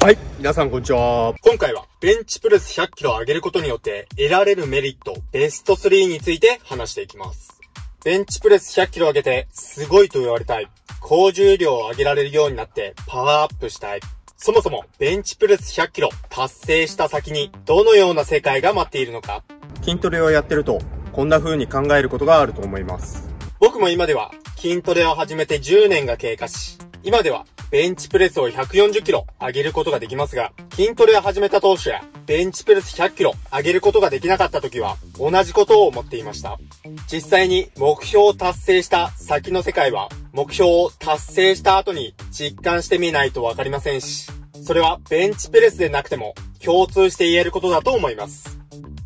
はい。皆さんこんにちは。今回は、ベンチプレス100キロ上げることによって得られるメリット、ベスト3について話していきます。ベンチプレス100キロ上げて、すごいと言われたい。高重量を上げられるようになって、パワーアップしたい。そもそも、ベンチプレス100キロ達成した先に、どのような世界が待っているのか。筋トレをやってると、こんな風に考えることがあると思います。僕も今では、筋トレを始めて10年が経過し、今では、ベンチプレスを140キロ上げることができますが、筋トレを始めた当初や、ベンチプレス100キロ上げることができなかった時は、同じことを思っていました。実際に目標を達成した先の世界は、目標を達成した後に実感してみないとわかりませんし、それはベンチプレスでなくても共通して言えることだと思います。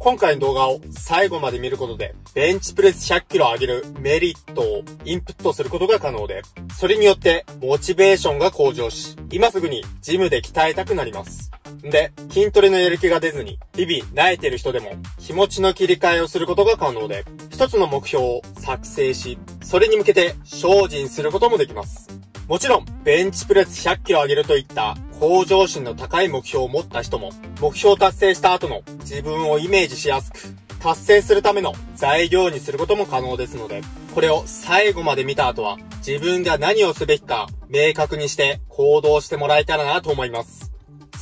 今回の動画を最後まで見ることで、ベンチプレス100キロ上げるメリットをインプットすることが可能で、それによってモチベーションが向上し、今すぐにジムで鍛えたくなります。んで、筋トレのやる気が出ずに、日々慣れてる人でも気持ちの切り替えをすることが可能で、一つの目標を作成し、それに向けて精進することもできます。もちろん、ベンチプレス100キロ上げるといった向上心の高い目標を持った人も、目標を達成した後の自分をイメージしやすく、達成するための材料にすることも可能ですので、これを最後まで見た後は、自分が何をすべきか明確にして行動してもらえたらなと思います。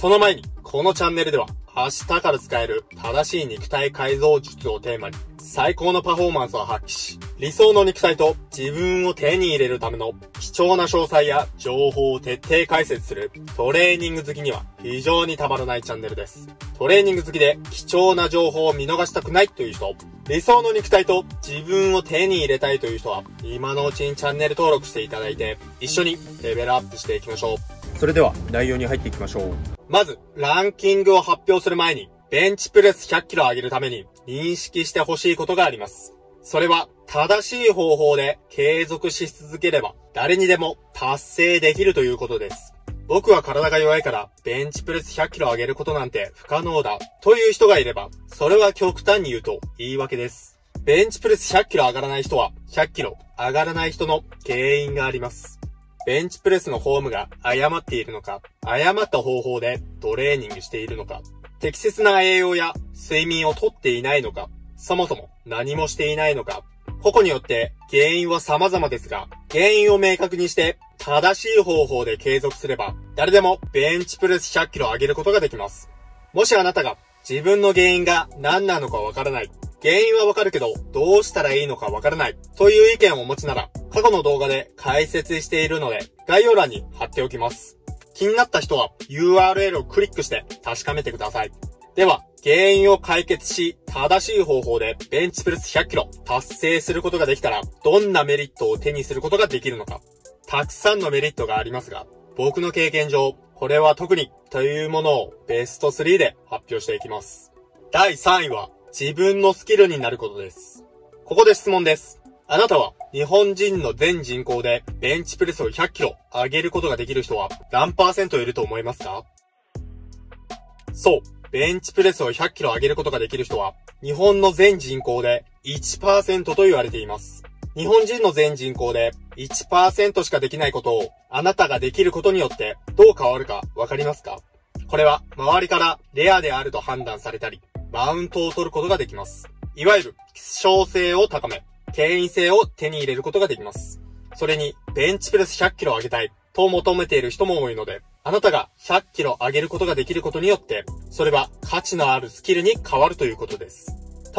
その前に、このチャンネルでは、明日から使える正しい肉体改造術をテーマに、最高のパフォーマンスを発揮し、理想の肉体と自分を手に入れるための貴重な詳細や情報を徹底解説するトレーニング好きには非常にたまらないチャンネルです。トレーニング好きで貴重な情報を見逃したくないという人、理想の肉体と自分を手に入れたいという人は、今のうちにチャンネル登録していただいて、一緒にレベルアップしていきましょう。それでは内容に入っていきましょう。まず、ランキングを発表する前に、ベンチプレス100キロ上げるために認識してほしいことがあります。それは、正しい方法で継続し続ければ、誰にでも達成できるということです。僕は体が弱いから、ベンチプレス100キロ上げることなんて不可能だ、という人がいれば、それは極端に言うと言い訳です。ベンチプレス100キロ上がらない人は、100キロ上がらない人の原因があります。ベンチプレスのフォームが誤っているのか、誤った方法でトレーニングしているのか、適切な栄養や睡眠をとっていないのか、そもそも何もしていないのか、個々によって原因は様々ですが、原因を明確にして正しい方法で継続すれば、誰でもベンチプレス100キロ上げることができます。もしあなたが自分の原因が何なのかわからない、原因はわかるけど、どうしたらいいのかわからない、という意見をお持ちなら、過去の動画で解説しているので、概要欄に貼っておきます。気になった人は URL をクリックして確かめてください。では、原因を解決し、正しい方法でベンチプレス100キロ達成することができたら、どんなメリットを手にすることができるのか。たくさんのメリットがありますが、僕の経験上、これは特にというものをベスト3で発表していきます。第3位は、自分のスキルになることです。ここで質問です。あなたは日本人の全人口でベンチプレスを100キロ上げることができる人は何パーセントいると思いますか？そう。ベンチプレスを100キロ上げることができる人は日本の全人口で1%と言われています。日本人の全人口で1%しかできないことをあなたができることによってどう変わるかわかりますか？これは周りからレアであると判断されたり、マウントを取ることができます。いわゆる希少性を高め、権威性を手に入れることができます。それに、ベンチプレス100キロ上げたいと求めている人も多いので、あなたが100キロ上げることができることによって、それは価値のあるスキルに変わるということです。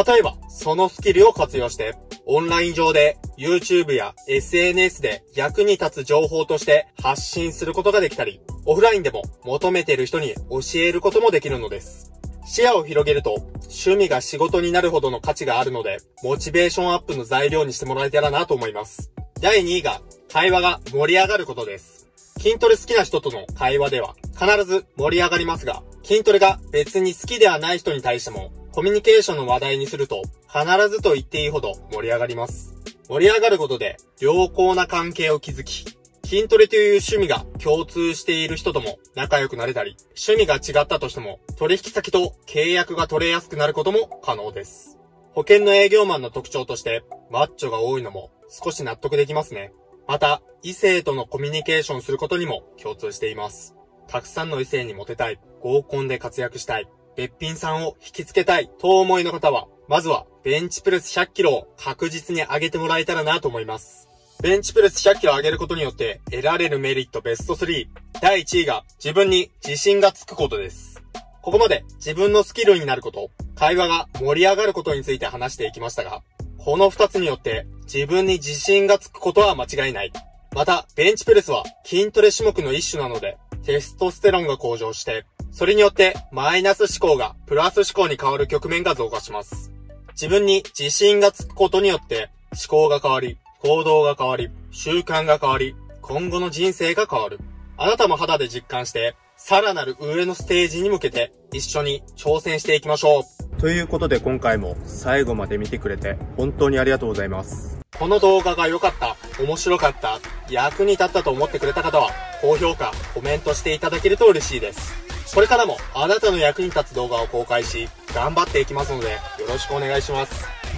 例えば、そのスキルを活用して、オンライン上で YouTube や SNS で役に立つ情報として発信することができたり、オフラインでも求めている人に教えることもできるのです。視野を広げると、趣味が仕事になるほどの価値があるので、モチベーションアップの材料にしてもらえたらなと思います。第2位が、会話が盛り上がることです。筋トレ好きな人との会話では、必ず盛り上がりますが、筋トレが別に好きではない人に対しても、コミュニケーションの話題にすると、必ずと言っていいほど盛り上がります。盛り上がることで、良好な関係を築き、筋トレという趣味が共通している人とも仲良くなれたり、趣味が違ったとしても取引先と契約が取れやすくなることも可能です。保険の営業マンの特徴として、マッチョが多いのも少し納得できますね。また、異性とのコミュニケーションすることにも共通しています。たくさんの異性にモテたい、合コンで活躍したい、べっぴんさんを引きつけたいと思いの方は、まずはベンチプレス100キロを確実に上げてもらえたらなと思います。ベンチプレス100キロ上げることによって得られるメリットベスト3。第1位が自分に自信がつくことです。ここまで自分のスキルになること、会話が盛り上がることについて話していきましたが、この2つによって自分に自信がつくことは間違いない。また、ベンチプレスは筋トレ種目の一種なので、テストステロンが向上して、それによってマイナス思考がプラス思考に変わる局面が増加します。自分に自信がつくことによって思考が変わり、行動が変わり、習慣が変わり、今後の人生が変わる。あなたも肌で実感して、さらなる上のステージに向けて一緒に挑戦していきましょう。ということで今回も最後まで見てくれて本当にありがとうございます。この動画が良かった、面白かった、役に立ったと思ってくれた方は、高評価、コメントしていただけると嬉しいです。これからもあなたの役に立つ動画を公開し、頑張っていきますので、よろしくお願いします。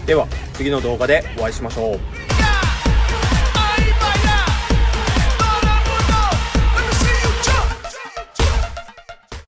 では、次の動画でお会いしましょう。